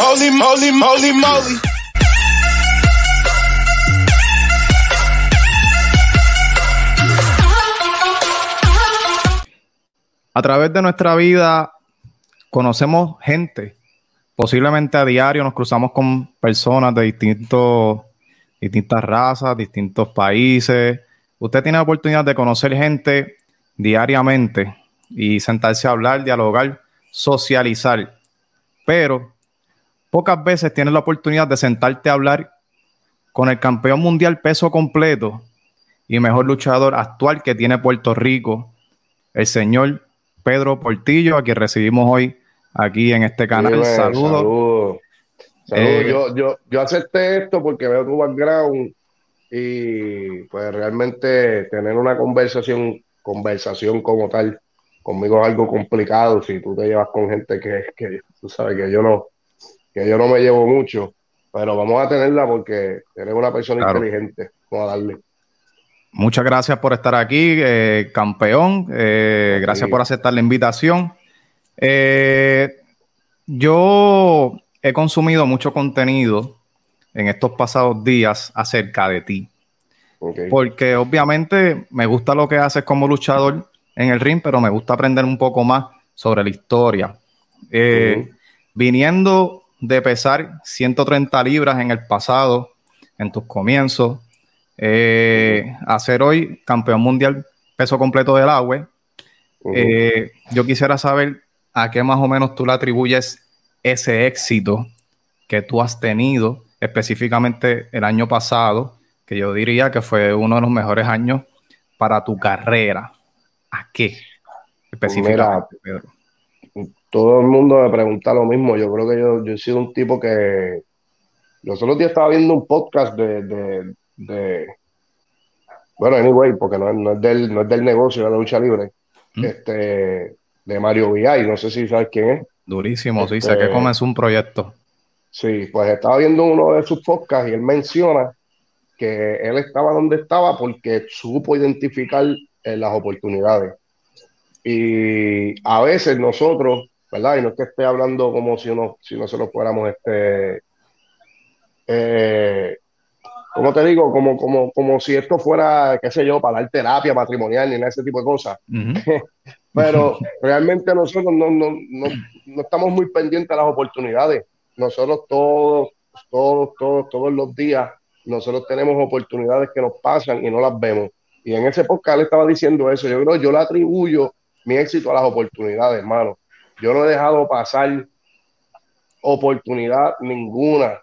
Holy moly, moly, moly. A través de nuestra vida conocemos gente. Posiblemente a diario nos cruzamos con personas de distintos, distintas razas, distintos países. Usted tiene la oportunidad de conocer gente diariamente y sentarse a hablar, dialogar, socializar. Pero pocas veces tienes la oportunidad de sentarte a hablar con el campeón mundial peso completo y mejor luchador actual que tiene Puerto Rico, el señor Pedro Portillo, a quien recibimos hoy aquí en este canal. Saludos. Saludos. Eh, yo, yo, yo acepté esto porque veo tu background y pues realmente tener una conversación, conversación como tal, conmigo es algo complicado si tú te llevas con gente que, que tú sabes que yo no, que yo no me llevo mucho, pero vamos a tenerla porque eres una persona Claro. inteligente. Vamos a darle. Muchas gracias por estar aquí, eh, campeón. Eh, gracias Sí. por aceptar la invitación. Eh, yo he consumido mucho contenido en estos pasados días acerca de ti, porque obviamente me gusta lo que haces como luchador en el ring, pero me gusta aprender un poco más sobre la historia. Eh. Viniendo de pesar 130 libras en el pasado, en tus comienzos, eh, a ser hoy campeón mundial peso completo del agua, eh, yo quisiera saber a qué más o menos tú le atribuyes ese éxito que tú has tenido, específicamente el año pasado, que yo diría que fue uno de los mejores años para tu carrera. ¿A qué? Específicamente, Pedro. todo el mundo me pregunta lo mismo. Yo creo que yo, yo he sido un tipo que. Los otros días estaba viendo un podcast de. de- de- bueno, anyway, porque no, es- no es del, no es del negocio de la lucha libre. ¿Mm? Este, de Mario VI, no sé si sabes quién es. Durísimo, sí, sé Este- que comenzó un proyecto. Sí, pues estaba viendo uno de sus podcasts y él menciona que él estaba donde estaba porque supo identificar eh, las oportunidades. Y a veces nosotros, ¿verdad? Y no es que esté hablando como si, uno, si nosotros fuéramos este, eh, ¿cómo te digo? Como, como, como si esto fuera, qué sé yo, para dar terapia matrimonial ni nada ese tipo de cosas. Pero realmente nosotros no, no, no, no estamos muy pendientes a las oportunidades. Nosotros todos, todos, todos, todos los días, nosotros tenemos oportunidades que nos pasan y no las vemos. Y en ese podcast él estaba diciendo eso. Yo creo, yo le atribuyo mi éxito a las oportunidades, hermano. Yo no he dejado pasar oportunidad ninguna.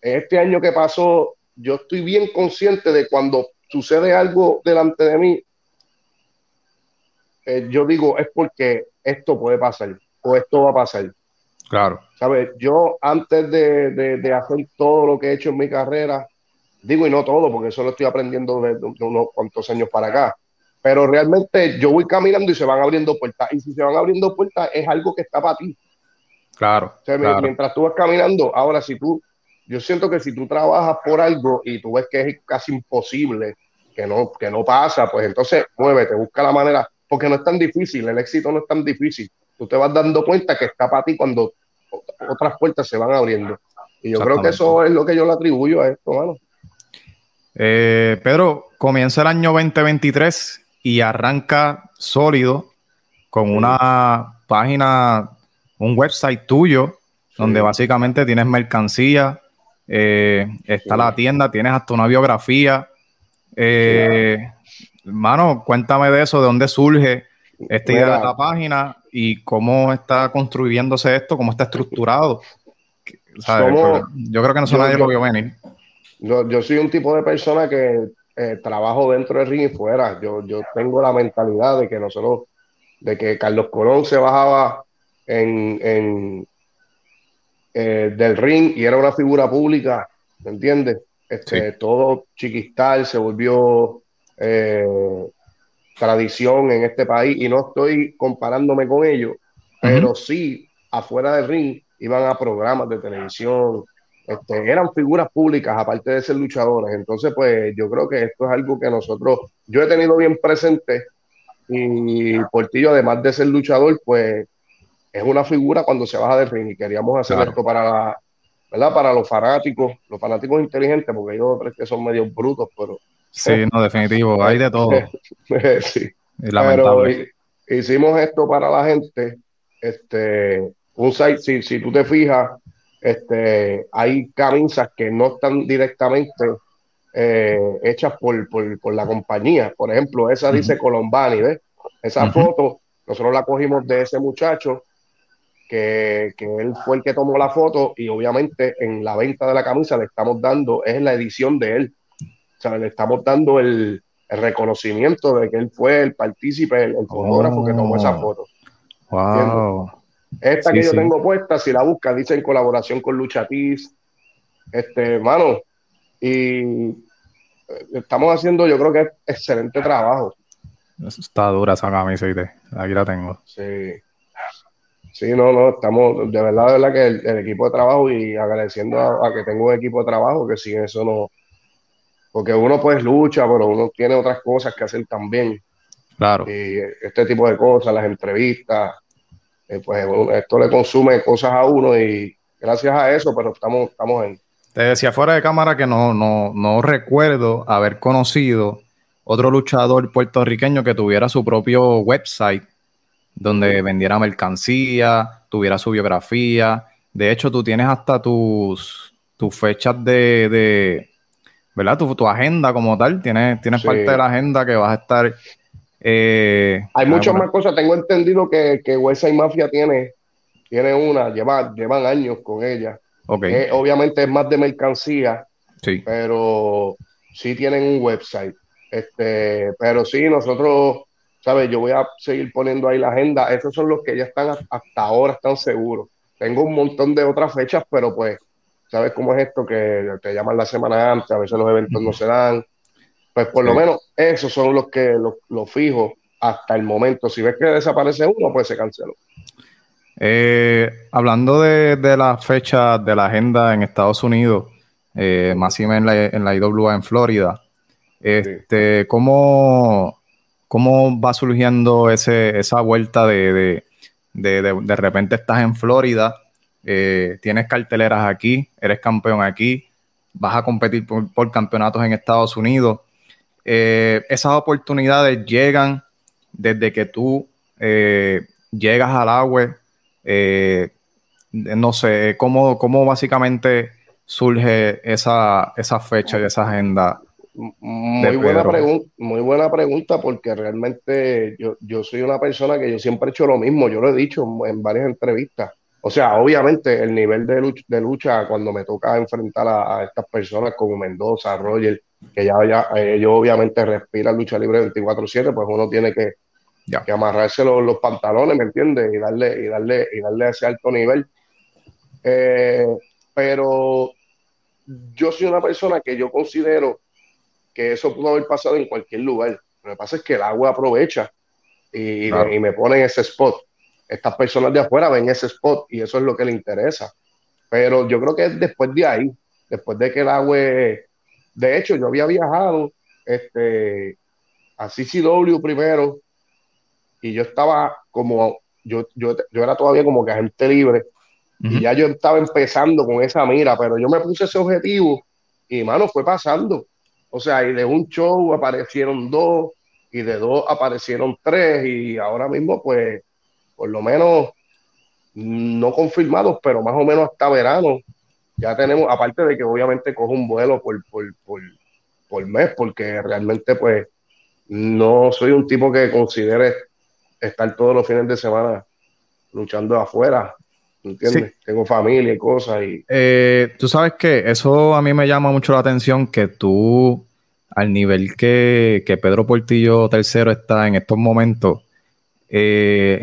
Este año que pasó, yo estoy bien consciente de cuando sucede algo delante de mí, eh, yo digo, es porque esto puede pasar o esto va a pasar. Claro. ¿Sabes? Yo antes de, de- de hacer todo lo que he hecho en mi carrera, digo y no todo, porque eso lo estoy aprendiendo de, de unos cuantos años para acá, pero realmente yo voy caminando y se van abriendo puertas. Y si se van abriendo puertas, es algo que está para ti. Claro, O sea, mi- claro. mientras tú vas caminando, ahora si tú, yo siento que si tú trabajas por algo y tú ves que es casi imposible, que no, que no pasa, pues entonces muévete, busca la manera, porque no es tan difícil, el éxito no es tan difícil. Tú te vas dando cuenta que está para ti cuando ot- otras puertas se van abriendo. Y yo creo que eso es lo que yo le atribuyo a esto, mano. Eh, Pedro, comienza el año 2023 y arranca sólido con una página, un website tuyo, donde básicamente tienes mercancía, eh, está Sí. la tienda, tienes hasta una biografía. Eh, Hermano, cuéntame de eso, de dónde surge esta idea de la página y cómo está construyéndose esto, cómo está estructurado. ¿Sabes? Somos- Porque yo creo que no yo- nadie lo vio venir. Yo, yo soy un tipo de persona que eh, trabajo dentro del ring y fuera. Yo, yo tengo la mentalidad de que nosotros, de que Carlos Colón se bajaba en, en, eh, del ring y era una figura pública, ¿me entiendes? Este, Todo chiquistal se volvió eh, tradición en este país y no estoy comparándome con ellos, pero sí afuera del ring iban a programas de televisión, este, eran figuras públicas, aparte de ser luchadores. Entonces, pues yo creo que esto es algo que nosotros, yo he tenido bien presente y Portillo, además de ser luchador, pues es una figura cuando se baja del ring y queríamos hacer esto para la, ¿verdad? Para los fanáticos, los fanáticos inteligentes, porque ellos creo que son medio brutos, pero... Sí, no, definitivo, hay de todo. sí. Pero hicimos esto para la gente, este, un site, si, si tú te fijas, este, hay camisas que no están directamente eh, hechas por, por, la compañía. Por ejemplo, esa dice Colombani, ¿ves? Esa foto, nosotros la cogimos de ese muchacho que, él fue el que tomó la foto y obviamente en la venta de la camisa le estamos dando, es la edición de él. O sea, le estamos dando el, reconocimiento de que él fue el partícipe, el, fotógrafo que tomó esa oh. foto. Wow. Esta que yo tengo puesta, si la buscas, dice en colaboración con Lucha Este, hermano, y eh, estamos haciendo, yo creo que es excelente trabajo. Está dura esa camisa, aquí la tengo. Sí. Sí, no, no, estamos, de verdad, de verdad que el, equipo de trabajo y agradeciendo a, que tengo un equipo de trabajo que sin eso no, porque uno pues lucha, pero uno tiene otras cosas que hacer también. Claro. Y este tipo de cosas, las entrevistas, eh, pues esto le consume cosas a uno y gracias a eso, pero estamos, estamos en. Te decía fuera de cámara que no, no, no recuerdo haber conocido otro luchador puertorriqueño que tuviera su propio website donde vendiera mercancía, tuviera su biografía. De hecho, tú tienes hasta tus, tus fechas de, de ¿verdad? Tu, tu, agenda como tal, tienes, tienes parte de la agenda que vas a estar... Eh, Hay muchas más cosas, tengo entendido que, que y Mafia tiene, tiene una, lleva, llevan años con ella. Okay. obviamente es más de mercancía, sí. pero sí tienen un website. Este, pero sí, nosotros ¿sabes? Yo voy a seguir poniendo ahí la agenda. Esos son los que ya están hasta ahora, están seguros. Tengo un montón de otras fechas, pero pues, ¿sabes cómo es esto? Que te llaman la semana antes, a veces los eventos no se dan. Pues por lo menos esos son los que los, fijo hasta el momento. Si ves que desaparece uno, pues se canceló. Eh, hablando de, de las fechas de la agenda en Estados Unidos, eh, más y menos en la, IWA en Florida, este, ¿cómo, ¿Cómo va surgiendo ese, esa vuelta de, de, repente estás en Florida, eh, tienes carteleras aquí, eres campeón aquí, vas a competir por, campeonatos en Estados Unidos? Eh, esas oportunidades llegan desde que tú eh, llegas al agua, no sé, ¿cómo, cómo básicamente surge esa, esa fecha y esa agenda muy buena, pregunta, muy buena pregunta porque realmente yo, yo soy una persona que yo siempre he hecho lo mismo, yo lo he dicho en varias entrevistas. O sea, obviamente el nivel de lucha, de lucha cuando me toca enfrentar a, estas personas como Mendoza, Roger, que ya, ya ellos obviamente respiran lucha libre 24/7, pues uno tiene que, que amarrarse los, pantalones, ¿me entiendes? Y darle, y darle, y darle ese alto nivel. Eh, pero yo soy una persona que yo considero que eso pudo haber pasado en cualquier lugar. Lo que pasa es que el agua aprovecha y, me, pone en ese spot. Estas personas de afuera ven ese spot y eso es lo que le interesa. Pero yo creo que es después de ahí, después de que el agua... De hecho, yo había viajado este, a CCW primero y yo estaba como, yo, yo, yo era todavía como que agente libre y ya yo estaba empezando con esa mira, pero yo me puse ese objetivo y, mano, fue pasando. O sea, y de un show aparecieron dos, y de dos aparecieron tres, y ahora mismo, pues, por lo menos, no confirmados, pero más o menos hasta verano, ya tenemos, aparte de que obviamente cojo un vuelo por, por, mes, porque realmente, pues, no soy un tipo que considere estar todos los fines de semana luchando afuera. ¿Entiendes? Tengo familia y cosas. Y... Eh, tú sabes que eso a mí me llama mucho la atención que tú, al nivel que, Pedro Portillo III está en estos momentos, eh,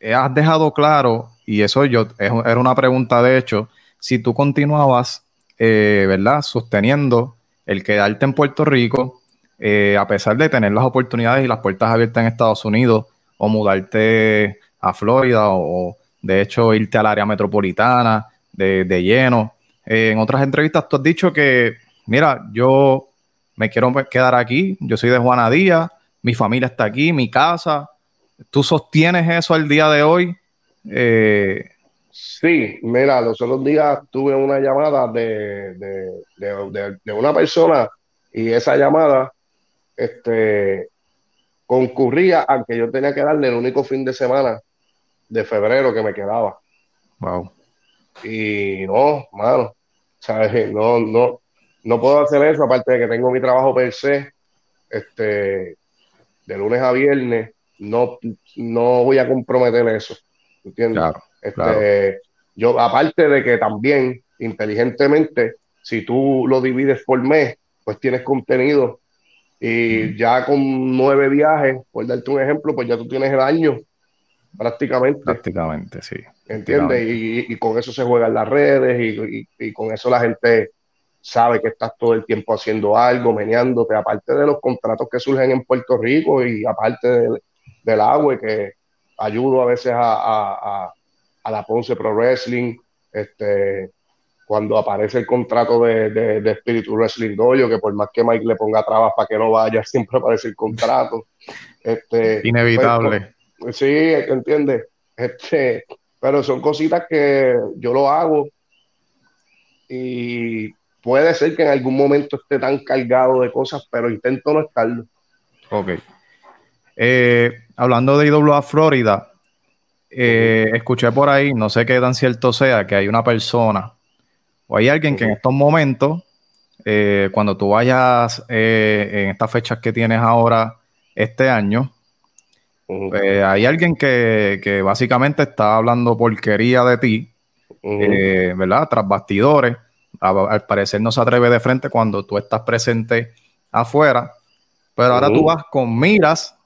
has dejado claro, y eso yo era una pregunta de hecho, si tú continuabas, eh, ¿verdad? Sosteniendo el quedarte en Puerto Rico, a pesar de tener las oportunidades y las puertas abiertas en Estados Unidos, o mudarte a Florida o de hecho, irte al área metropolitana de, lleno. Eh, en otras entrevistas tú has dicho que, mira, yo me quiero quedar aquí, yo soy de Juana Díaz, mi familia está aquí, mi casa. ¿Tú sostienes eso al día de hoy? Eh, sí, mira, los otros días tuve una llamada de, de, una persona y esa llamada este, concurría a que yo tenía que darle el único fin de semana de febrero que me quedaba. Wow. Y no, mano, ¿sabes? No, no, no puedo hacer eso, aparte de que tengo mi trabajo per se, este, de lunes a viernes, no, no voy a comprometer eso. ¿Entiendes? este, Yo, aparte de que también, inteligentemente, si tú lo divides por mes, pues tienes contenido. Y ya con nueve viajes, por darte un ejemplo, pues ya tú tienes el año prácticamente. Prácticamente, sí. ¿Entiendes? Y, con eso se juegan las redes y, y, con eso la gente sabe que estás todo el tiempo haciendo algo, meneándote, aparte de los contratos que surgen en Puerto Rico y aparte del, agua que ayudo a veces a, la Ponce Pro Wrestling, este, cuando aparece el contrato de, de, de Espíritu Wrestling Dojo, que por más que Mike le ponga trabas para que no vaya, siempre aparece el contrato. Este, Inevitable. Pues, sí, ¿entiendes? Este, pero son cositas que yo lo hago y puede ser que en algún momento esté tan cargado de cosas, pero intento no estarlo. Ok. Eh, hablando de IWA Florida, eh, escuché por ahí, no sé qué tan cierto sea, que hay una persona o hay alguien que en estos momentos, eh, cuando tú vayas en estas fechas que tienes ahora este año, hay alguien que, que, básicamente está hablando porquería de ti, ¿verdad? Tras bastidores al parecer no se atreve de frente cuando tú estás presente afuera, pero ahora tú vas con miras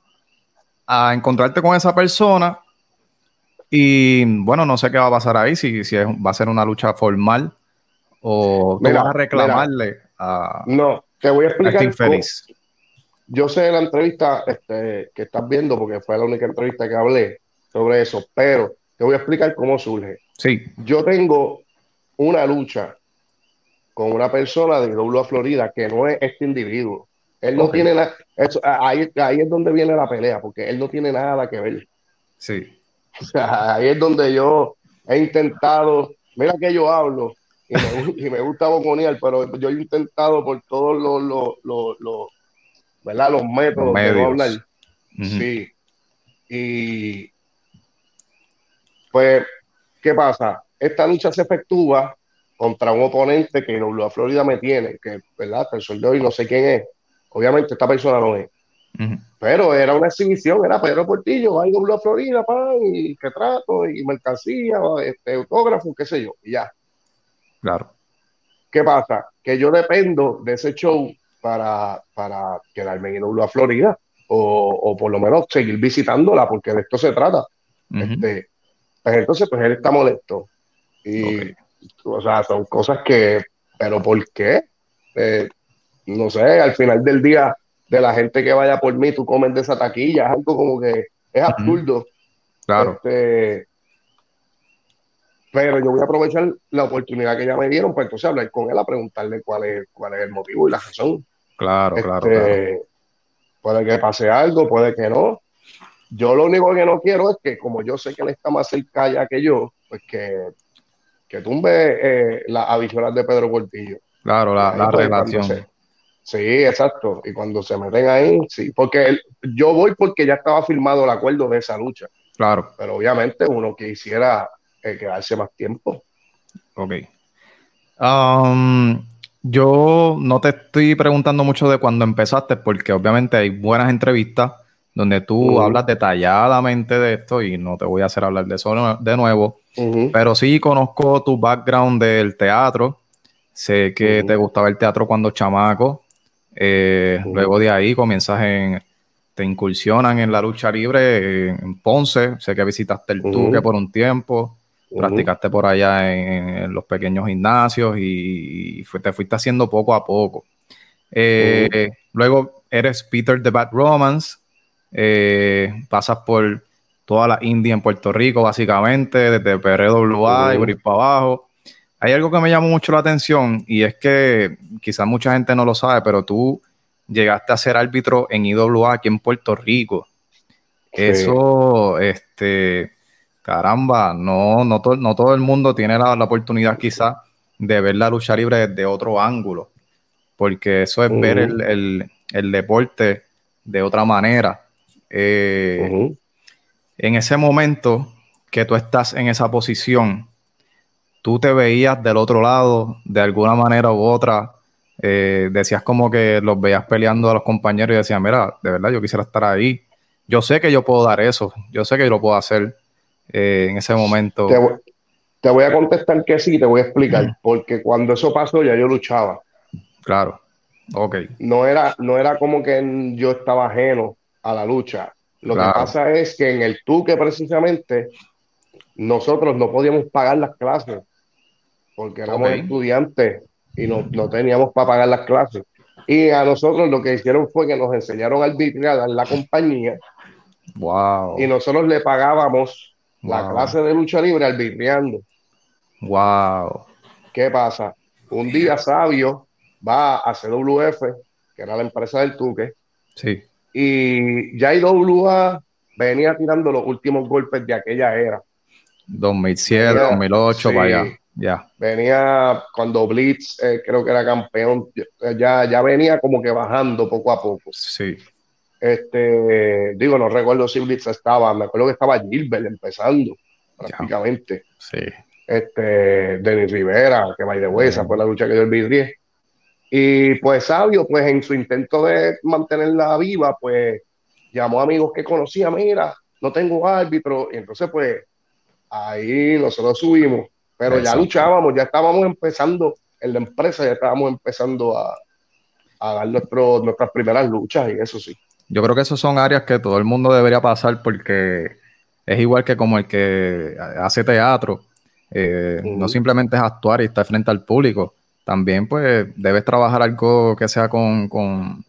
a encontrarte con esa persona y bueno, no sé qué va a pasar ahí, si, si va a ser una lucha formal o tú vas a reclamarle a... No, te voy a explicar. Infeliz. Yo sé de la entrevista este, que estás viendo, porque fue la única entrevista que hablé sobre eso, pero te voy a explicar cómo surge. Sí. Yo tengo una lucha con una persona de a Florida que no es este individuo. Él no tiene nada. Ahí, ahí es donde viene la pelea, porque él no tiene nada que ver. Sí. O sea, ahí es donde yo he intentado. Mira que yo hablo y me, y me gusta boconear, pero yo he intentado por todos los, los, los, ¿verdad? los métodos de hablar. Sí. Y pues, ¿qué pasa? Esta lucha se efectúa contra un oponente que a Florida me tiene, que, ¿verdad? El de hoy no sé quién es. Obviamente esta persona no es. Pero era una exhibición, era Pedro Portillo, va a Florida, pan, y retrato, y mercancía, este, autógrafo, qué sé yo, y ya. Claro. ¿Qué pasa? Que yo dependo de ese show para, para quedarme en a Florida, o, o, por lo menos seguir visitándola, porque de esto se trata. este, pues entonces, pues él está molesto. Y o sea, son cosas que, pero ¿por qué? Eh, no sé, al final del día, de la gente que vaya por mí, tú comes de esa taquilla, es algo como que es absurdo. Claro. Este, pero yo voy a aprovechar la oportunidad que ya me dieron para entonces hablar con él, a preguntarle cuál es, cuál es el motivo y la razón. Claro, claro, este, claro. Puede que pase algo, puede que no. Yo lo único que no quiero es que, como yo sé que él está más cerca ya que yo, pues que que tumbe eh, la adicional de Pedro Portillo. Claro, la, la relación. Sí, exacto. Y cuando se meten ahí, sí, porque yo voy porque ya estaba firmado el acuerdo de esa lucha. Claro. Pero obviamente uno quisiera eh, quedarse más tiempo. Ok. Um, yo no te estoy preguntando mucho de cuando empezaste, porque obviamente hay buenas entrevistas donde tú hablas detalladamente de esto y no te voy a hacer hablar de eso de nuevo, pero sí conozco tu background del teatro, sé que te gustaba el teatro cuando chamaco, eh, luego de ahí comienzas en, te incursionan en la lucha libre en, Ponce, sé que visitaste el Tuque por un tiempo, practicaste por allá en, los pequeños gimnasios y, te fuiste haciendo poco a poco. Eh, luego eres Peter the Bad Romance, eh, pasas por toda la India en Puerto Rico, básicamente, desde PRWA y por ir para abajo. Hay algo que me llamó mucho la atención y es que quizás mucha gente no lo sabe, pero tú llegaste a ser árbitro en IWA aquí en Puerto Rico. Eso, este, caramba, no, no, no todo el mundo tiene la, oportunidad quizás de ver la lucha libre desde otro ángulo, porque eso es ver el, deporte de otra manera. Eh, en ese momento que tú estás en esa posición, tú te veías del otro lado de alguna manera u otra. Eh, decías como que los veías peleando a los compañeros y decías, mira, de verdad yo quisiera estar ahí. Yo sé que yo puedo dar eso, yo sé que yo lo puedo hacer eh, en ese momento. Te voy, a contestar que sí, te voy a explicar, porque cuando eso pasó ya yo luchaba. Claro, ok. No era, no era como que yo estaba ajeno a la lucha. Lo que pasa es que en el Tuque precisamente nosotros no podíamos pagar las clases porque éramos estudiantes y no, no teníamos para pagar las clases. Y a nosotros lo que hicieron fue que nos enseñaron a arbitrar en la compañía. Wow. Y nosotros le pagábamos la clase de lucha libre arbitreando. Wow. ¿Qué pasa? Un día Sabio va a CWF, que era la empresa del Tuque. Sí. Y ya IWA venía tirando los últimos golpes de aquella era. 2007, 2008, vaya. Ya. Venía cuando Blitz, eh, creo que era campeón, ya, ya venía como que bajando poco a poco. Sí. Este, digo, no recuerdo si Blitz estaba, me acuerdo que estaba Gilbert empezando, prácticamente. Sí. Este, Denis Rivera, que va de huesa, fue la lucha que dio el vidrié. Y pues Sabio, pues en su intento de mantenerla viva, pues llamó a amigos que conocía, mira, no tengo árbitro, y entonces pues ahí nosotros subimos pero ya luchábamos, ya estábamos empezando en la empresa, ya estábamos empezando a, dar nuestras primeras luchas y eso sí. Yo creo que esas son áreas que todo el mundo debería pasar porque es igual que como el que hace teatro. Eh, no simplemente es actuar y estar frente al público. También pues debes trabajar algo que sea con, con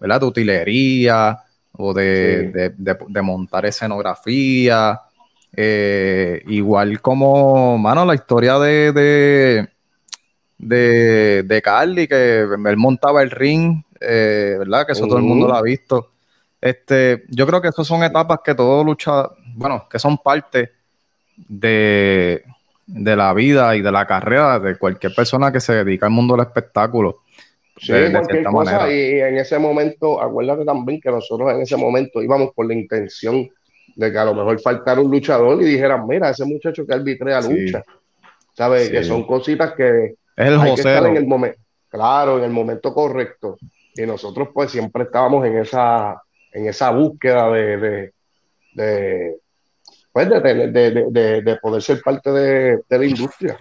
¿verdad? De utilería o de, de montar escenografía eh, igual como, mano, la historia de, de, de, Carly, que él montaba el ring, eh, ¿verdad? Que eso todo el mundo lo ha visto. Este, yo creo que esas son etapas que todo lucha, bueno, que son parte de, de la vida y de la carrera de cualquier persona que se dedica al mundo del espectáculo. Sí, cualquier cosa. Y en ese momento, acuérdate también que nosotros en ese momento íbamos por la intención de que a lo mejor faltara un luchador y dijeran, mira, ese muchacho que arbitrea lucha. ¿Sabes? Que son cositas que es el hay que estar en el momento, claro, en el momento correcto. Y nosotros pues siempre estábamos en esa, en esa búsqueda de, de, de pues de, de, poder ser parte de, la industria.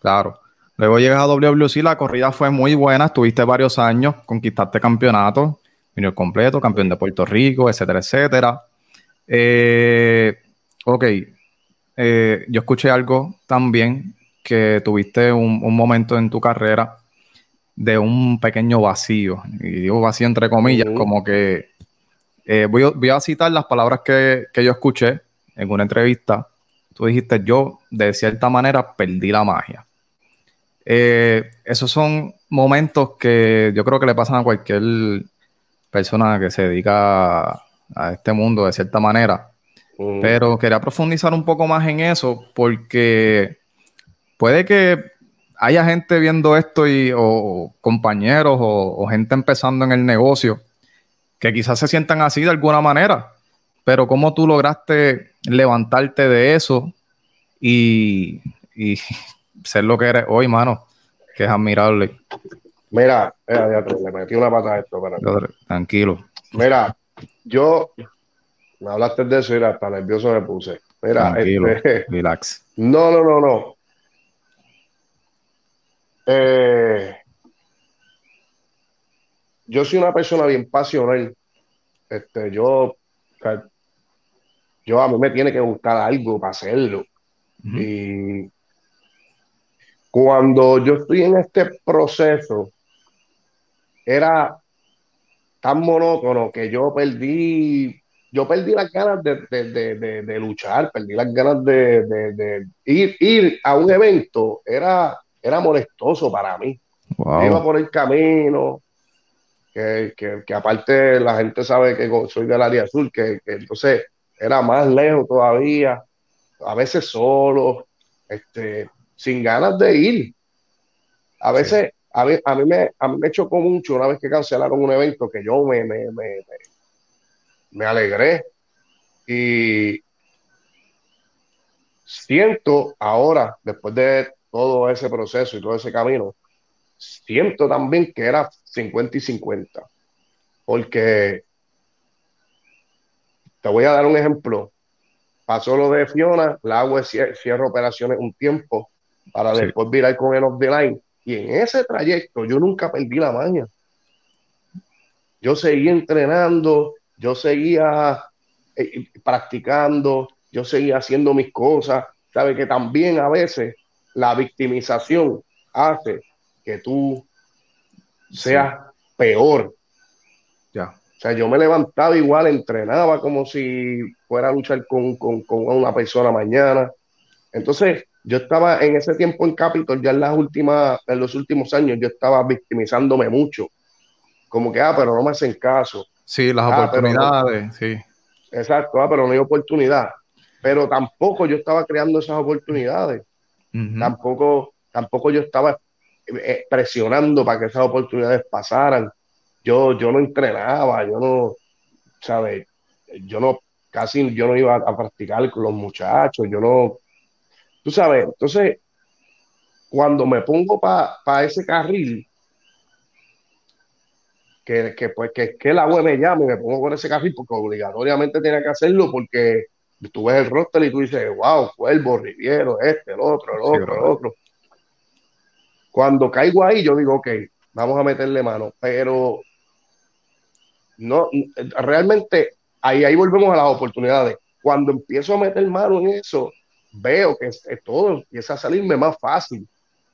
Claro. Luego llegas a WWC, la corrida fue muy buena, estuviste varios años, conquistaste campeonato, vino completo, campeón de Puerto Rico, etcétera, etcétera. Eh, ok, eh, yo escuché algo también que tuviste un, momento en tu carrera de un pequeño vacío, y digo vacío entre comillas, como que eh, voy, a citar las palabras que, yo escuché en una entrevista. Tú dijiste, yo de cierta manera perdí la magia. esos son momentos que yo creo que le pasan a cualquier persona que se dedica a este mundo de cierta manera. Mm. Pero quería profundizar un poco más en eso porque puede que haya gente viendo esto y, o compañeros o, gente empezando en el negocio que quizás se sientan así de alguna manera. Pero ¿cómo tú lograste levantarte de eso y, ser lo que eres hoy, mano? Que es admirable. Mira, le metí una pata a esto. Tranquilo. Mira, yo, me hablaste de eso y hasta nervioso me puse. Mira, este, relax. No, no, no, no. Eh, yo soy una persona bien pasional. Este, yo, yo a mí me tiene que gustar algo para hacerlo. Y cuando yo estoy en este proceso, era tan monótono que yo perdí, yo perdí las ganas de, luchar, perdí las ganas de, ir, ir a un evento, era, era molestoso para mí. Iba por el camino, que, aparte la gente sabe que soy del área azul, que, entonces era más lejos todavía. a veces solo, este, sin ganas de ir. A veces, a, mí, a, mí me, a mí me chocó mucho una vez que cancelaron un evento que yo me, me, me, me alegré. Y siento ahora, después de todo ese proceso y todo ese camino, siento también que era 50 y 50. Porque te voy a dar un ejemplo. Pasó lo de Fiona, la agua cierra operaciones un tiempo para después virar con el off the line. Y en ese trayecto yo nunca perdí la maña. Yo seguía entrenando, yo seguía eh, practicando, yo seguía haciendo mis cosas. Sabe que también a veces la victimización hace que tú seas peor. Ya. O sea, yo me levantaba igual, entrenaba como si fuera a luchar con, con, con una persona mañana. Entonces, yo estaba en ese tiempo en Capitol, ya en las últimas, en los últimos años, yo estaba victimizándome mucho. Como que, ah, pero no me hacen caso. Sí, las Ah, oportunidades, sí. Exacto, ah, pero no hay oportunidad. Pero tampoco yo estaba creando esas oportunidades. Tampoco, tampoco yo estaba eh, presionando para que esas oportunidades pasaran. Yo, yo no entrenaba, yo no, ¿sabes? Yo no, casi yo no iba a practicar con los muchachos, yo no, tú sabes, entonces, cuando me pongo para ese carril, que, que, pues que, que la web me llame y me pongo con ese carril porque obligatoriamente tenía que hacerlo porque tú ves el roster y tú dices, wow, Cuervo, Riviero, este, el otro, el Sí, otro, el otro. Cuando caigo ahí, yo digo, ok, vamos a meterle mano, pero no, realmente ahí, ahí volvemos a las oportunidades. Cuando empiezo a meter mano en eso, veo que es- es todo empieza a salirme más fácil.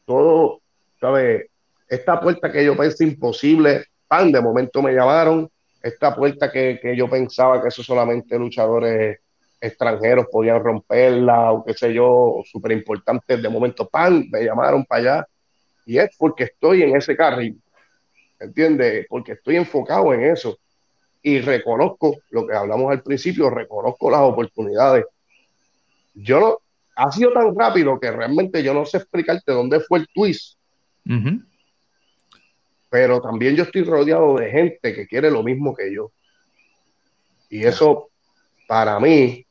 Todo, ¿sabes? Esta puerta que yo pensé imposible, pan, de momento me llamaron. Esta puerta que, que yo pensaba que eso solamente luchadores extranjeros podían romperla, o qué sé yo, súper importantes, de momento, pan, me llamaron para allá. Y es porque estoy en ese carril, ¿entiendes? Porque estoy enfocado en eso. Y reconozco lo que hablamos al principio, reconozco las oportunidades. Yo no, ha sido tan rápido que realmente yo no sé explicarte dónde fue el twist, pero también yo estoy rodeado de gente que quiere lo mismo que yo. Y eso, para mí,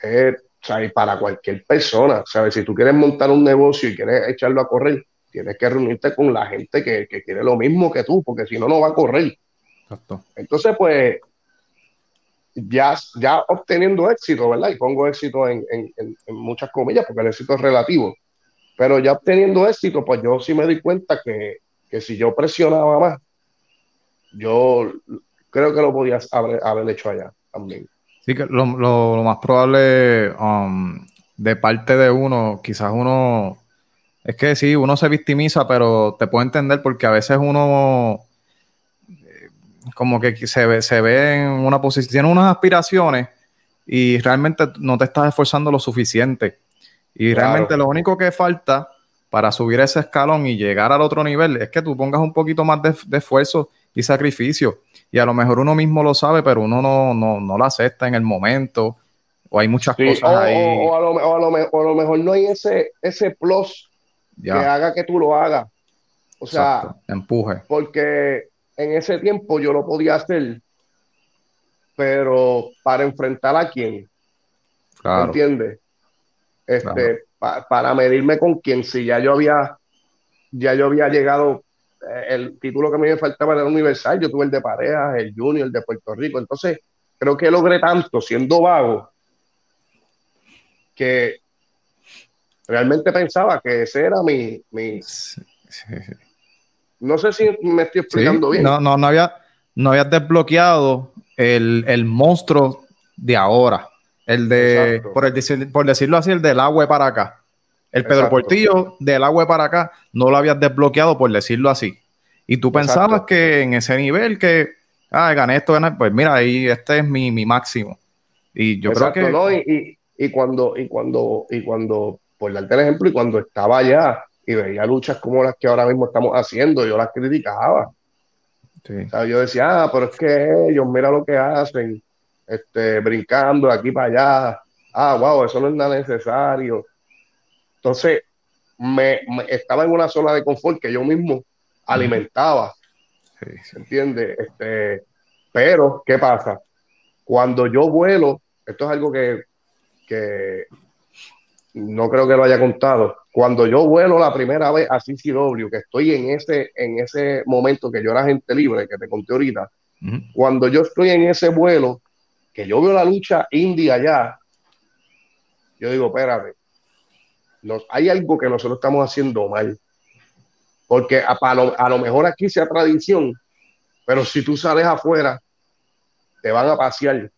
es, o sea, y para cualquier persona, ¿sabes? Si tú quieres montar un negocio y quieres echarlo a correr, tienes que reunirte con la gente que, que quiere lo mismo que tú, porque si no, no va a correr. Exacto. Entonces, pues, ya, ya obteniendo éxito, ¿verdad? Y pongo éxito en, en- en- muchas comillas, porque el éxito es relativo. Pero ya obteniendo éxito, pues yo sí me di cuenta que, que si yo presionaba más, yo creo que lo podía haber, haber hecho allá también. Sí, que lo, lo- más probable um, de parte de uno, quizás uno, es que sí, uno se victimiza, pero te puedo entender porque a veces uno como que se ve, se ve en una posición, tiene unas aspiraciones y realmente no te estás esforzando lo suficiente. Y Claro. realmente lo único que falta para subir ese escalón y llegar al otro nivel es que tú pongas un poquito más de, de esfuerzo y sacrificio. Y a lo mejor uno mismo lo sabe, pero uno no, no, no lo acepta en el momento. O hay muchas Sí, cosas o, ahí. o- a lo, o a lo me- o a lo mejor no hay ese, ese plus que haga que tú lo hagas. O sea, exacto, empuje. porque en ese tiempo yo lo podía hacer, pero para enfrentar a quién, Claro. ¿entiendes? Este, Claro. pa- para medirme con quién, si ya yo había, ya yo había llegado, eh, el título que me faltaba era el universal, yo tuve el de parejas, el junior, el de Puerto Rico, entonces creo que logré tanto siendo vago que realmente pensaba que ese era mi, mi Sí, sí, sí. No sé si me estoy explicando Sí, bien. No, no, no había, no habías desbloqueado el, el monstruo de ahora. El de, por, el por decirlo así, el del agua para acá. El Pedro Exacto. Portillo del agua para acá no lo habías desbloqueado, por decirlo así. Y tú pensabas que en ese nivel que, ah, gané esto, gané, pues mira, ahí este es mi, mi máximo. Y yo Exacto, creo que... ¿no? Y, y- y cuando, y cuando, y cuando, por darte el ejemplo, y cuando estaba allá y veía luchas como las que ahora mismo estamos haciendo, yo las criticaba. Sí. O sea, yo decía, ah, pero es que ellos, mira lo que hacen, este, brincando de aquí para allá. ah, wow, eso no es nada necesario. Entonces, me, estaba en una zona de confort que yo mismo alimentaba. ¿Se entiende? Este, pero, ¿qué pasa? Cuando yo vuelo, esto es algo que, que no creo que lo haya contado. Cuando yo vuelo la primera vez a CCW, que estoy en ese, en ese momento que yo era gente libre, que te conté ahorita, cuando yo estoy en ese vuelo, que yo veo la lucha india allá, yo digo, espérate, hay algo que nosotros estamos haciendo mal. Porque a, a, lo, mejor aquí sea tradición, pero si tú sales afuera, te van a pasear,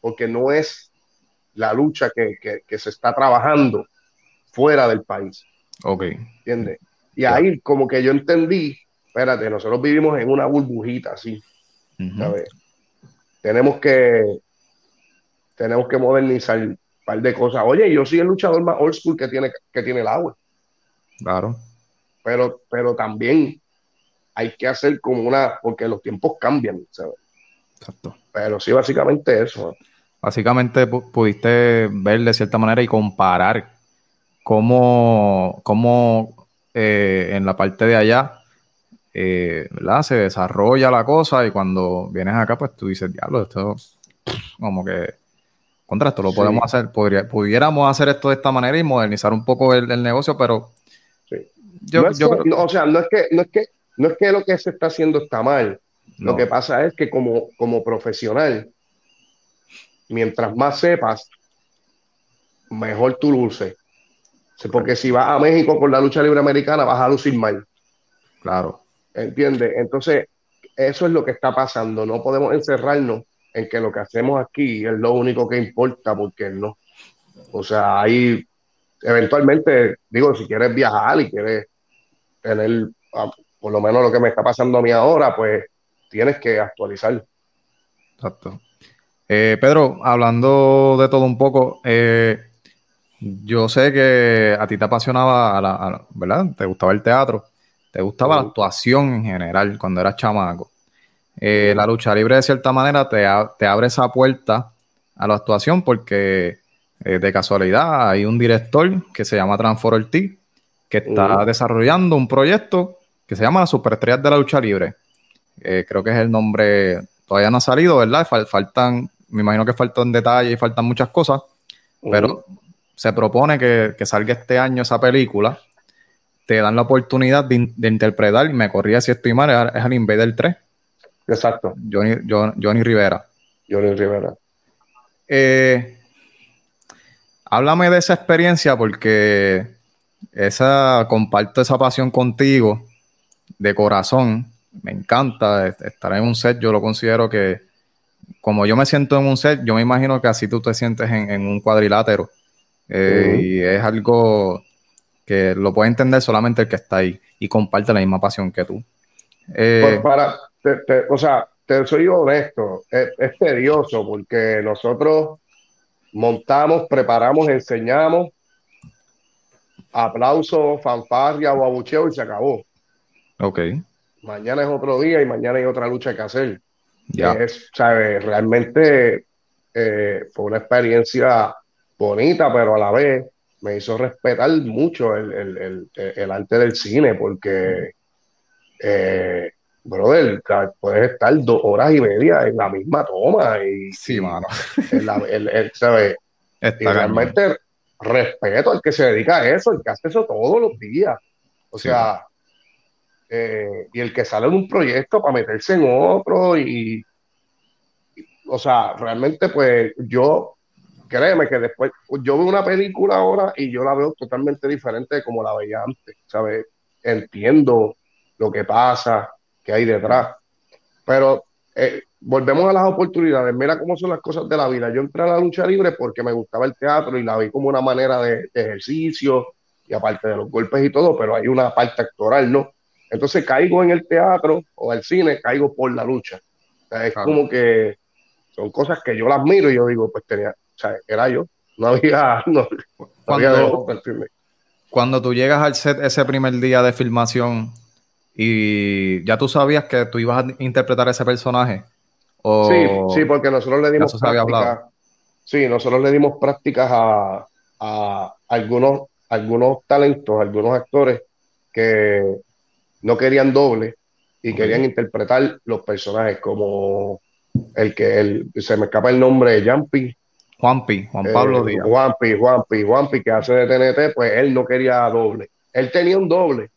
porque no es la lucha que, se está trabajando fuera del país. Ok. ¿Entiendes? Y ahí como que yo entendí, espérate, nosotros vivimos en una burbujita así, ¿sabes? Tenemos que, tenemos que modernizar un par de cosas. Oye, yo soy el luchador más old school que tiene, que tiene el agua. Claro. Pero, pero también hay que hacer como una, porque los tiempos cambian, ¿sabes? Exacto. Pero sí, básicamente eso. Básicamente pudiste ver de cierta manera y comparar cómo, cómo eh, en la parte de allá eh, ¿verdad? se desarrolla la cosa y cuando vienes acá, pues tú dices, diablo, esto como que contra esto lo podemos hacer, podría, pudiéramos hacer esto de esta manera y modernizar un poco el, negocio, pero yo, o sea, no es que, no es que, no es que lo que se está haciendo está mal. Lo que pasa es que como, como profesional, mientras más sepas, mejor tú luces. Porque si vas a México por la lucha libre americana, vas a lucir mal. Claro. ¿Entiendes? Entonces, eso es lo que está pasando. No podemos encerrarnos en que lo que hacemos aquí es lo único que importa, porque no. O sea, ahí eventualmente, digo, si quieres viajar y quieres tener ah, por lo menos lo que me está pasando a mí ahora, pues tienes que actualizar. Exacto. Eh, Pedro, hablando de todo un poco, eh, yo sé que a ti te apasionaba, la, ¿verdad? Te gustaba el teatro, te gustaba la actuación en general cuando eras chamaco. Eh, la lucha libre de cierta manera te, abre esa puerta a la actuación porque de casualidad hay un director que se llama Transfor Ortiz que está desarrollando un proyecto que se llama La Superestrellas de la Lucha Libre. creo que es el nombre, todavía no ha salido, ¿verdad? faltan me imagino que faltan detalles y faltan muchas cosas, pero se propone que, salga este año esa película, te dan la oportunidad de, interpretar, y me corría si estoy mal, es el Invader 3. Exacto. Johnny, Johnny Rivera. Johnny Rivera. Eh, háblame de esa experiencia porque esa comparto esa pasión contigo de corazón. Me encanta estar en un set. Yo lo considero que como yo me siento en un set, yo me imagino que así tú te sientes en, un cuadrilátero. Eh, y es algo que lo puede entender solamente el que está ahí y comparte la misma pasión que tú. Eh, pues para, o sea, te soy honesto, es, tedioso porque nosotros montamos, preparamos, enseñamos, aplauso, fanfarria o abucheo y se acabó. Ok. Mañana es otro día y mañana hay otra lucha que hacer. Es, ¿sabes? Realmente eh, fue una experiencia bonita, pero a la vez me hizo respetar mucho el, arte del cine, porque, eh, brother, puedes estar dos horas y media en la misma toma. Y, sí, mano. ¿sabes? y realmente respeto al que se dedica a eso, el que hace eso todos los días. O sea, eh, y el que sale en un proyecto para meterse en otro y, o sea, realmente pues yo, créeme que después, yo veo una película ahora y yo la veo totalmente diferente de como la veía antes, ¿sabes? Entiendo lo que pasa, que hay detrás, pero eh, volvemos a las oportunidades, mira cómo son las cosas de la vida. Yo entré a la lucha libre porque me gustaba el teatro y la vi como una manera de ejercicio y aparte de los golpes y todo, pero hay una parte actoral, ¿no? Entonces caigo en el teatro o el cine, caigo por la lucha. es como que son cosas que yo las miro y yo digo, pues tenía, o sea, era yo. No había, no, cuando, cuando tú llegas al set ese primer día de filmación y ya tú sabías que tú ibas a interpretar ese personaje. sí, sí, porque nosotros le dimos práctica. sí, nosotros le dimos prácticas a, a algunos, algunos talentos, algunos actores que no querían doble y querían interpretar los personajes como el que el, se me escapa el nombre de Jumpy. Juanpi, Juan Pablo eh, Díaz. Juanpi, Juanpi, Juanpi, que hace de TNT, pues él no quería doble. Él tenía un doble,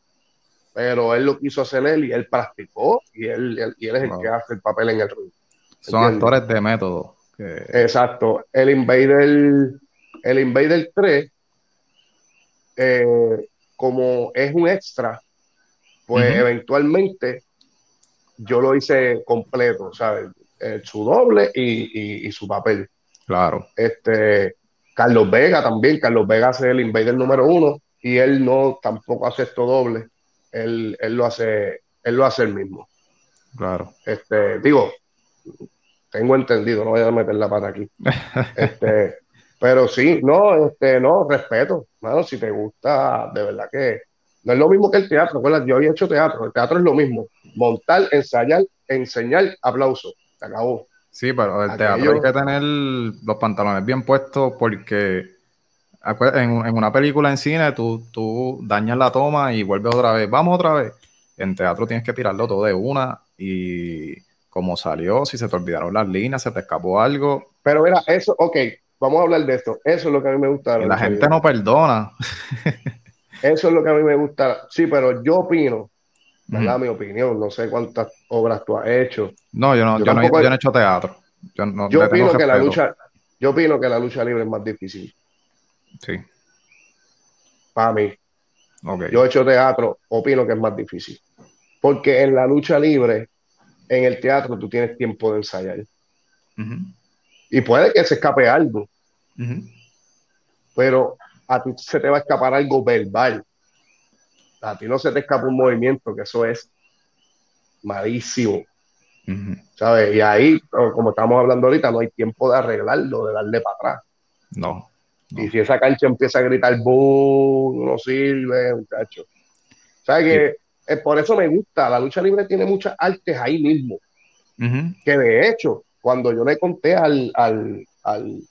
pero él lo quiso hacer él y él practicó y él, él- y él es el Wow. que hace el papel en el ring. Son actores de método. que- Exacto. El Invader, el Invader 3, eh, como es un extra, pues Ujú. eventualmente yo lo hice completo, ¿sabes? Eh, su doble y, y- y su papel. Claro. Este, Carlos Vega también, Carlos Vega hace el Invader número uno y él no tampoco hace esto doble, él, él lo hace, él lo hace él mismo. Claro. Este, digo, tengo entendido, no voy a meter la pata aquí. Este, pero sí, no, este, no, respeto, mano, si te gusta, de verdad que no es lo mismo que el teatro, ¿verdad? Yo había hecho teatro, el teatro es lo mismo, montar, ensayar, enseñar, aplauso, se acabó. Sí, pero el Aquello- teatro hay que tener los pantalones bien puestos porque en, en una película en cine tú, tú dañas la toma y vuelves otra vez. Vamos otra vez. En teatro tienes que tirarlo todo de una y como salió, si se te olvidaron las líneas, se te escapó algo, Pero mira, eso, ok, vamos a hablar de esto, eso es lo que a mí me gusta. la gente no perdona. Eso es lo que a mí me gusta, sí, pero yo opino, ¿verdad? Ujú. Mi opinión, no sé cuántas obras tú has hecho. No, yo no, Yo yo no, tampoco- yo no he hecho teatro. Yo, no, Yo opino que la lucha, yo opino que la lucha libre es más difícil Sí, para mí. ok. Yo he hecho teatro, opino que es más difícil. Porque en la lucha libre, en el teatro, tú tienes tiempo de ensayar. Y puede que se escape algo, pero a ti se te va a escapar algo verbal. A ti no se te escapa un movimiento, que eso es malísimo. ¿sabes? Y ahí, como estamos hablando ahorita, no hay tiempo de arreglarlo, de darle para atrás. No. No. Y si esa cancha empieza a gritar, ¡boom! No sirve, muchacho. ¿Sabes que Por eso me gusta. La lucha libre tiene muchas artes ahí mismo. Que de hecho, cuando yo le conté al, al, al-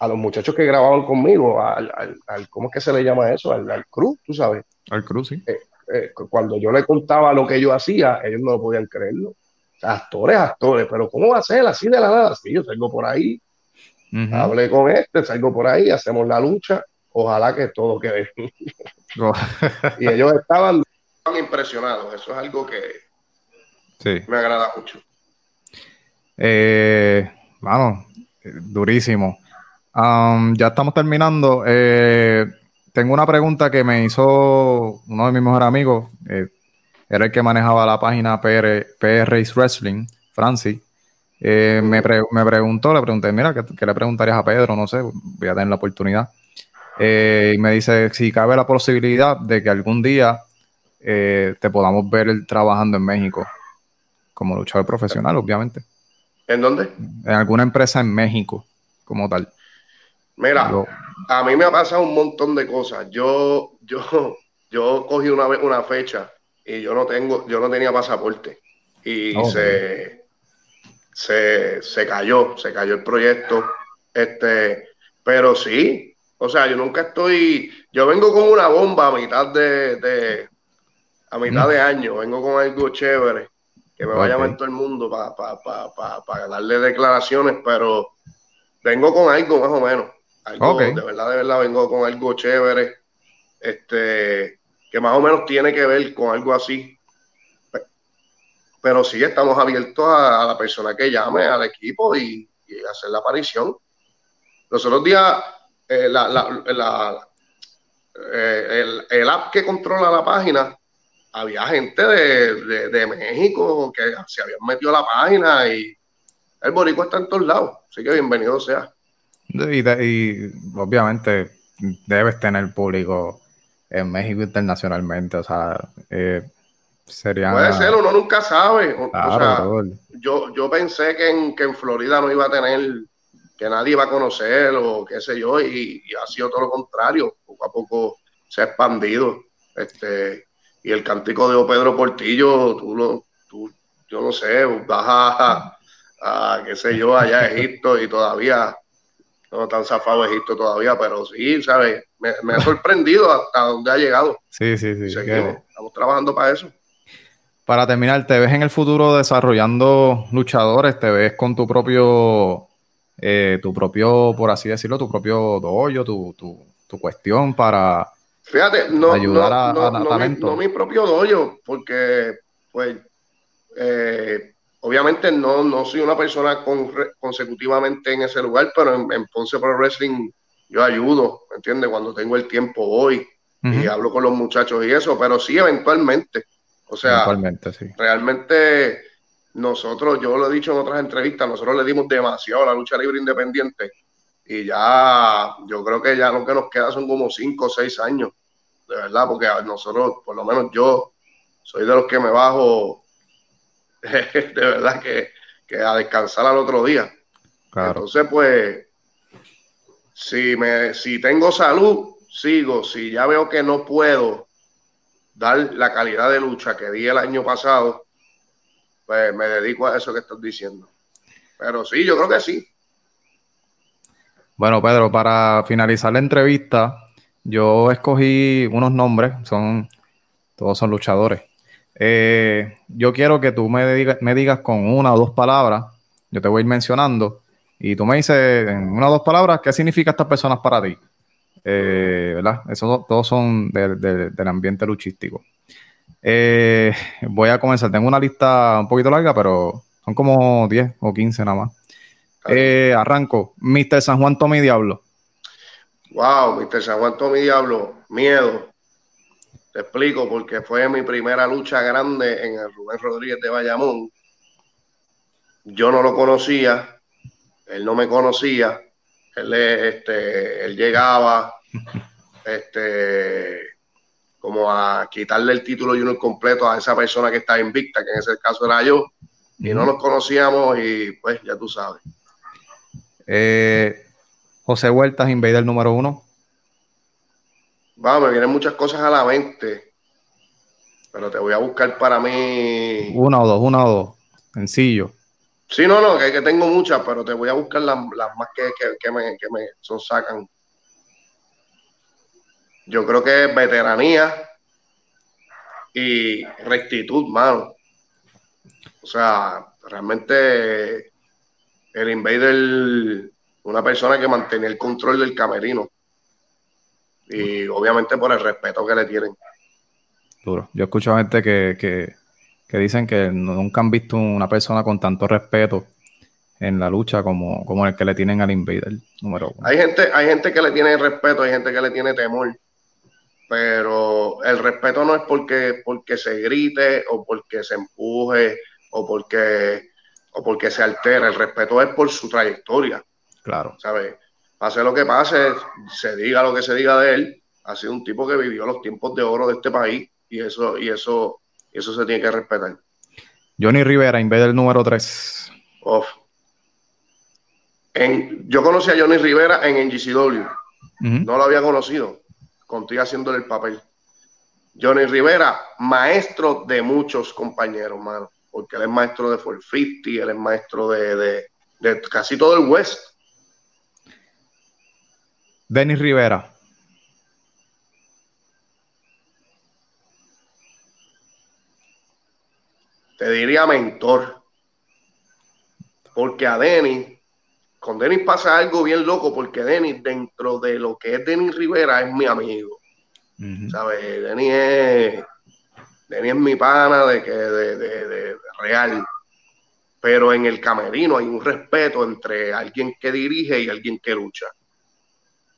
a los muchachos que grababan conmigo, al, al- al- ¿cómo es que se le llama eso? Al, al crew, tú sabes. Al cruz, sí. Eh, cuando yo le contaba lo que yo hacía, ellos no podían creerlo. Actores, actores, pero ¿cómo va a ser así de la nada? Sí, yo salgo por ahí, hablé con este, salgo por ahí, hacemos la lucha, ojalá que todo quede. Oh, Y ellos estaban, impresionados, eso es algo que sí. me agrada mucho. Eh, mano, eh, durísimo. Am, ya estamos terminando. Eh, tengo una pregunta que me hizo uno de mis mejores amigos. eh, era el que manejaba la página PR, Wrestling, Francis. Eh, me, pre- me preguntó, le pregunté, mira, ¿qué, qué le preguntarías a Pedro? No sé, voy a tener la oportunidad. Y me dice si cabe la posibilidad de que algún día te podamos ver trabajando en México como luchador profesional, obviamente ¿En dónde? en alguna empresa en México como tal. Mira, a mí me ha pasado un montón de cosas. Yo, yo, yo cogí una vez una fecha y yo no tengo, yo no tenía pasaporte. Y se, se, se cayó, se cayó el proyecto. Este, pero sí, o sea, yo nunca estoy, yo vengo con una bomba a mitad de, de- a mitad de año, vengo con algo chévere, que me va a llamar todo el mundo para pa, pa, pa, pa darle declaraciones, pero vengo con algo más o menos. Algo. De verdad, de verdad, vengo con algo chévere, este, que más o menos tiene que ver con algo así. Pe- Pero sí, estamos abiertos a, a la persona que llame al equipo y, y hacer la aparición. Los otros días, eh, la, la- la- eh, el, el app que controla la página, había gente de, de- de México que se habían metido a la página y el boricua está en todos lados. Así que bienvenido sea. Y, obviamente debes tener público en México internacionalmente, o sea, eh, sería... Puede ser, uno nunca sabe. O- o sea, yo, yo pensé que en, que en Florida no iba a tener, que nadie iba a conocer o qué sé yo, y, y ha sido todo lo contrario. Poco a poco se ha expandido. Este, y el cántico de Pedro Portillo, tú lo, tú, yo no sé, vas a, a, qué sé yo, allá a Egipto y todavía no tan zafado Egipto todavía, pero sí, ¿sabes? Me, ha sorprendido hasta dónde ha llegado. Sí, sí, sí. Estamos trabajando para eso. Para terminar, ¿te ves en el futuro desarrollando luchadores? ¿Te ves con tu propio, eh, tu propio, por así decirlo, tu propio dojo, tu, tu, tu cuestión para Fíjate, no, ayudar a, no, no, mi, propio dojo, porque pues eh, obviamente no, no soy una persona consecutivamente en ese lugar, pero en, Ponce Pro Wrestling yo ayudo, ¿me entiendes? Cuando tengo el tiempo voy y hablo con los muchachos y eso, pero sí eventualmente. O sea, realmente nosotros, yo lo he dicho en otras entrevistas, nosotros le dimos demasiado a la lucha libre independiente y ya yo creo que ya lo que nos queda son como cinco o seis años, de verdad, porque nosotros, por lo menos yo, soy de los que me bajo de verdad que, a descansar al otro día. Entonces, pues, si, me, si tengo salud, sigo. Si ya veo que no puedo dar la calidad de lucha que di el año pasado, pues me dedico a eso que estás diciendo. Pero sí, yo creo que sí. Bueno, Pedro, para finalizar la entrevista, yo escogí unos nombres, son todos son luchadores. Eh, yo quiero que tú me, me digas con una o dos palabras, yo te voy a ir mencionando, y tú me dices en una o dos palabras qué significa estas personas para ti. Eh, ¿Verdad? Esos todos son del ambiente luchístico. Eh, voy a comenzar. Tengo una lista un poquito larga, pero son como 10 o 15 nada más. arranco. Mr. San Juan Tommy Diablo. Wow, Mr. San Juan Tommy Diablo. Miedo. Te explico, porque fue mi primera lucha grande en el Rubén Rodríguez de Bayamón. Yo no lo conocía, él no me conocía, él, este, él llegaba este, como a quitarle el título y uno completo a esa persona que está invicta, que en ese caso era yo, y no nos conocíamos y pues ya tú sabes. Eh, José Huertas, Invader número uno. Vamos, me vienen muchas cosas a la mente, pero te voy a buscar para mí. Una o dos, una o dos. Sencillo. Sí, no, no, que, que tengo muchas, pero te voy a buscar las, más que, que, me, que me son sacan. Yo creo que es veteranía y rectitud, mano. O sea, realmente el Invader, una persona que mantenía el control del camerino y obviamente por el respeto que le tienen. Duro. Yo escucho gente que, que, dicen que nunca han visto una persona con tanto respeto en la lucha como, como el que le tienen al Invader número uno. Hay gente, hay gente que le tiene respeto, hay gente que le tiene temor, pero el respeto no es porque, porque se grite o porque se empuje o porque, o porque se altera, el respeto es por su trayectoria. Claro. ¿Sabes? Pase lo que pase, se diga lo que se diga de él, ha sido un tipo que vivió los tiempos de oro de este país y eso, y eso, eso se tiene que respetar. Johnny Rivera, Invader número 3. En, yo conocí a Johnny Rivera en NGCW. No lo había conocido. Contigo haciéndole el papel. Johnny Rivera, maestro de muchos compañeros, mano. Porque él es maestro de 450, él es maestro de, de casi todo el West. Denis Rivera. Te diría mentor. Porque a Denis, con Denis pasa algo bien loco, porque Denis, dentro de lo que es Denis Rivera, es mi amigo. ¿Sabes? Denis es, Denis es mi pana de que de, de real. Pero en el camerino hay un respeto entre alguien que dirige y alguien que lucha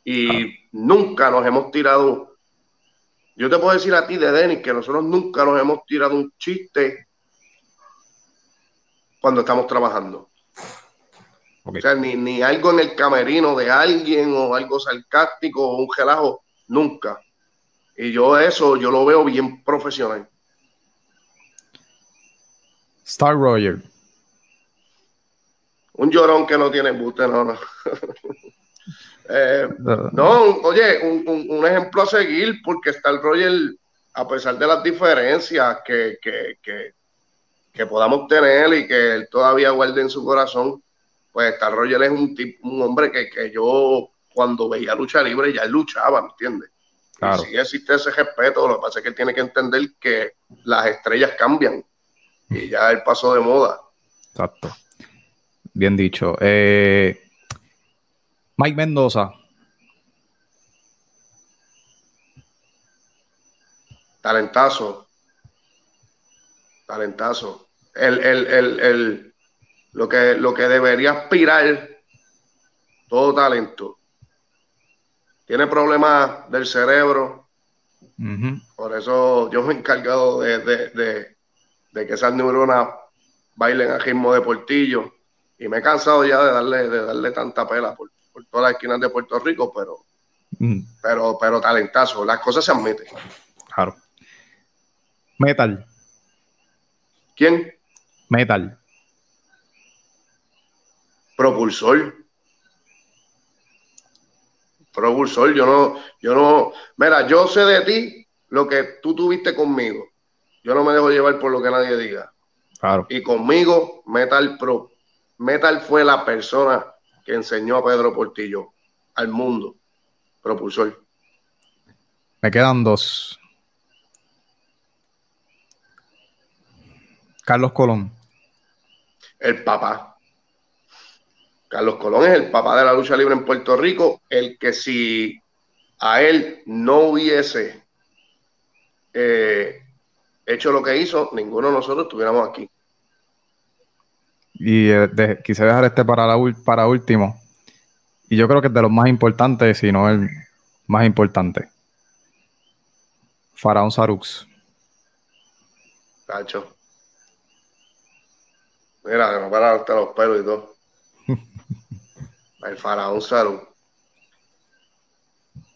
y nunca nos hemos tirado. Yo te puedo decir a ti de Denis que nosotros nunca nos hemos tirado un chiste cuando estamos trabajando. O sea, ni, algo en el camerino de alguien o algo sarcástico o un gelajo, nunca. Y yo eso, yo lo veo bien profesional. Star Roger. Un llorón que no tiene buste, no, no. Eh, no, oye, un, ejemplo a seguir, porque está el Roger, a pesar de las diferencias que, podamos tener y que él todavía guarde en su corazón, pues Star Roger es un, tipo, un hombre que, que yo cuando veía lucha libre ya luchaba, ¿me entiendes? Claro. Y sí existe ese respeto, lo que pasa es que él tiene que entender que las estrellas cambian y ya él pasó de moda. Exacto. Bien dicho. Eh, Mike Mendoza. Talentazo. Talentazo. El, el, el, el, lo, que, lo que debería aspirar todo talento tiene problemas del cerebro. Por eso yo me he encargado de, que esas neuronas bailen a ritmo de portillo. Y me he cansado ya de darle, de darle tanta pela por, todas las esquinas de Puerto Rico, pero, pero, pero talentazo. Las cosas se admiten. Claro. Metal. ¿Quién? Metal. Propulsor propulsor, yo no, yo no, mira, yo sé de ti lo que tú tuviste conmigo. Yo no me dejo llevar por lo que nadie diga. Claro. Y conmigo, Metal Pro. Metal fue la persona que enseñó a Pedro Portillo al mundo. Propulsor. Me quedan dos. Carlos Colón. El papá. Carlos Colón es el papá de la lucha libre en Puerto Rico, el que si a él no hubiese eh, hecho lo que hizo, ninguno de nosotros estuviéramos aquí. Y eh, quise dejar este para, la, para último. Y yo creo que es de los más importantes, si no el más importante. Faraón Sarux. Cacho. Mira, que no para hasta los pelos y todo. El faraón Salud.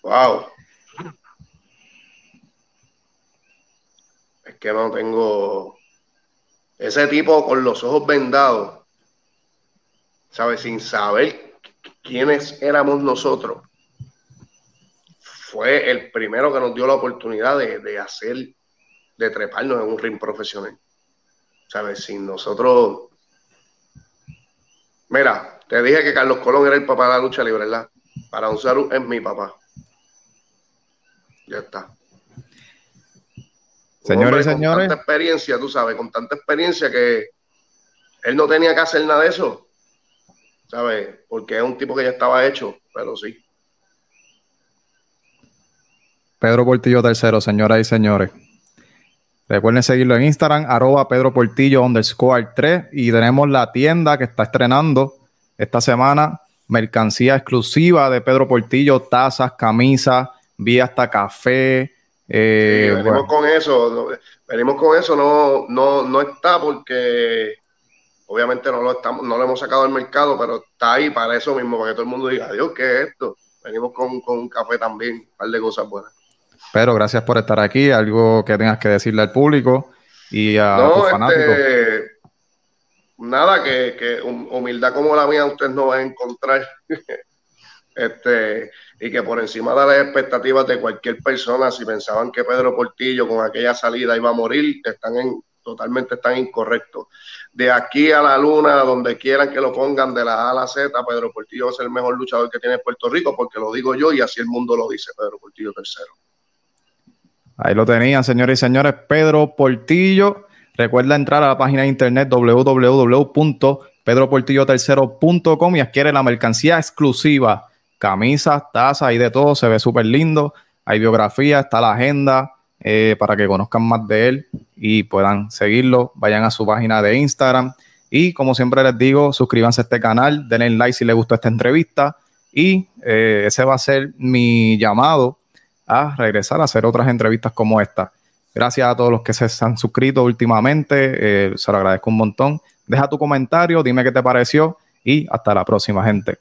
Wow. Es que no tengo ese tipo con los ojos vendados, ¿sabes? Sin saber quiénes éramos nosotros. Fue el primero que nos dio la oportunidad de, de hacer, de treparnos en un ring profesional. ¿Sabes? Sin nosotros. Mira, te dije que Carlos Colón era el papá de la lucha libre, ¿verdad? Para un es mi papá. Ya está. Señores y señores. Con tanta experiencia, tú sabes, con tanta experiencia que él no tenía que hacer nada de eso. ¿Sabes? Porque es un tipo que ya estaba hecho, pero sí. Pedro Portillo tercero, señoras y señores. Recuerden seguirlo en Instagram, arroba Pedro Portillo underscore 3. Y tenemos la tienda que está estrenando esta semana, mercancía exclusiva de Pedro Portillo, tazas, camisas, vía hasta café. Eh, venimos con eso, venimos con eso, no, no, no está porque obviamente no lo estamos, no lo hemos sacado al mercado, pero está ahí para eso mismo, para que todo el mundo diga, Dios, ¿qué es esto? Venimos con, un café también, un par de cosas buenas. Pero gracias por estar aquí, algo que tengas que decirle al público y a tus este, fanáticos nada, que, humildad como la mía ustedes no van a encontrar. este, y que por encima de las expectativas de cualquier persona, si pensaban que Pedro Portillo con aquella salida iba a morir, están en, totalmente están incorrectos. De aquí a la luna, donde quieran que lo pongan, de la A a la Z, Pedro Portillo es el mejor luchador que tiene Puerto Rico, porque lo digo yo y así el mundo lo dice, Pedro Portillo tercero. Ahí lo tenían, señores y señores, Pedro Portillo Recuerda entrar a la página de internet www.pedroportillotercero.com y adquiere la mercancía exclusiva, camisas, tazas y de todo, se ve súper lindo. Hay biografía, está la agenda eh, para que conozcan más de él y puedan seguirlo. Vayan a su página de Instagram y como siempre les digo, suscríbanse a este canal, denle like si les gustó esta entrevista y eh, ese va a ser mi llamado a regresar a hacer otras entrevistas como esta. Gracias a todos los que se han suscrito últimamente. Eh, se lo agradezco un montón. Deja tu comentario, dime qué te pareció y hasta la próxima, gente.